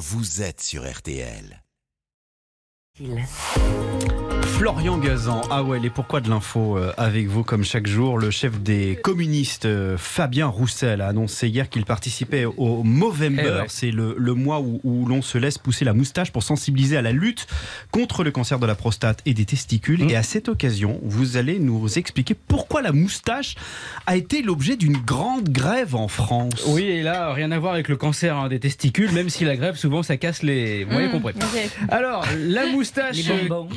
vous êtes sur RTL. Florian Gazan, ah ouais, et pourquoi de l'info euh, avec vous comme chaque jour Le chef des communistes, euh, Fabien Roussel, a annoncé hier qu'il participait au Movember. Eh ouais. C'est le, le mois où, où l'on se laisse pousser la moustache pour sensibiliser à la lutte contre le cancer de la prostate et des testicules. Mmh. Et à cette occasion, vous allez nous expliquer pourquoi la moustache a été l'objet d'une grande grève en France. Oui, et là, rien à voir avec le cancer hein, des testicules, même si la grève, souvent, ça casse les. Vous m'avez compris. Alors, la moustache. Les bonbons.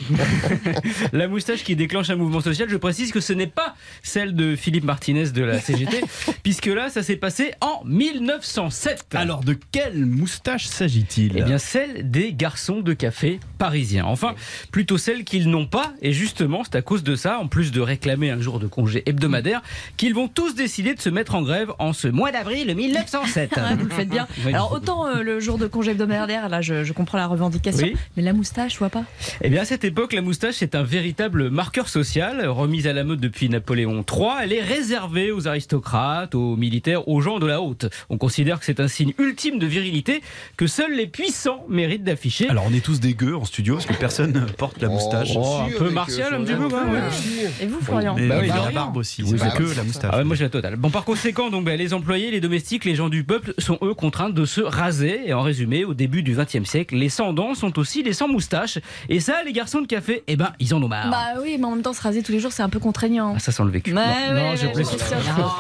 la moustache qui déclenche un mouvement social, je précise que ce n'est pas celle de Philippe Martinez de la CGT, puisque là, ça s'est passé en 1907. Alors, de quelle moustache s'agit-il? Eh bien, celle des garçons de café parisiens. Enfin, plutôt celle qu'ils n'ont pas. Et justement, c'est à cause de ça, en plus de réclamer un jour de congé hebdomadaire, qu'ils vont tous décider de se mettre en grève en ce mois d'avril 1907. Ah, vous le faites bien. Alors autant euh, le jour de congé hebdomadaire, là je, je comprends la revendication, Oui. mais la moustache, je vois pas. Eh bien, à cette époque, la moustache est un véritable marqueur social, remise à la mode depuis Napoléon III. Elle est réservée aux aristocrates, aux militaires, aux gens de la haute. On considère que c'est un signe ultime de virilité que seuls les puissants méritent d'afficher. Alors, on est tous des gueux en studio parce que personne ne porte la moustache. Oh, un peu martial, un petit peu. Et vous, Florian Mais Bah oui, la barbe aussi, Oui, c'est bah, que la moustache. Ah ouais, moi j'ai la totale. Bon, par conséquent, donc, bah, les employés, les domestiques, les gens du peuple sont eux contraints de se raser. Et en résumé, au début du XXe siècle, les sans dents sont aussi les sans moustache. Et ça, les garçons de café, eh ben, ils en ont marre. Bah oui, mais en même temps, se raser tous les jours, c'est un peu contraignant. Ah, ça sent le vécu. Ouais, non, ouais, non, je ouais, j'étais sûre.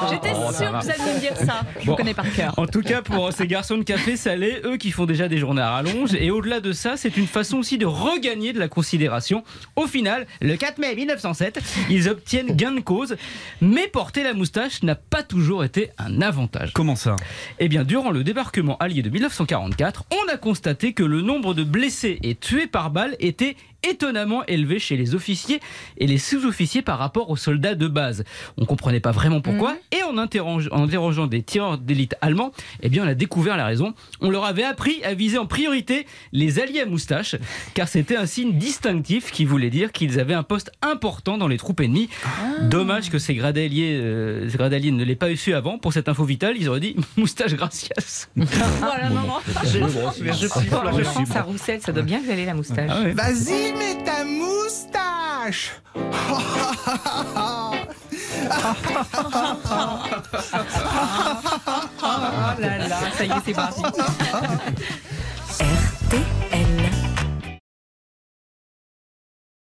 J'étais Oh, ça sûre va. que vous alliez me dire ça. Je Bon. vous connais par cœur. En tout cas, pour ces garçons de café salé, eux qui font déjà des journées à rallonge, et au-delà de ça, c'est une façon aussi de regagner de la considération. Au final, le 4 mai 1907, ils obtiennent gain de cause, mais porter la moustache n'a pas toujours été un avantage. Comment ça? Eh bien, durant le débarquement allié de 1944, on a constaté que le nombre de blessés et tués par balle était étonnamment élevé chez les officiers et les sous-officiers par rapport aux soldats de base. On comprenait pas vraiment pourquoi et en, interroge- en interrogeant des tireurs d'élite allemands, eh bien on a découvert la raison. On leur avait appris à viser en priorité les alliés à moustache car c'était un signe distinctif qui voulait dire qu'ils avaient un poste important dans les troupes ennemies. Dommage que ces gradaliers, euh, ces gradaliers ne l'aient pas su avant. Pour cette info vitale, ils auraient dit moustache gracias. Voilà, non, non. Je, je, je pense à Roussel, ça doit bien caler la moustache. Ah ouais. Vas-y, mets ta moustache Oh là là, ça y est, c'est parti.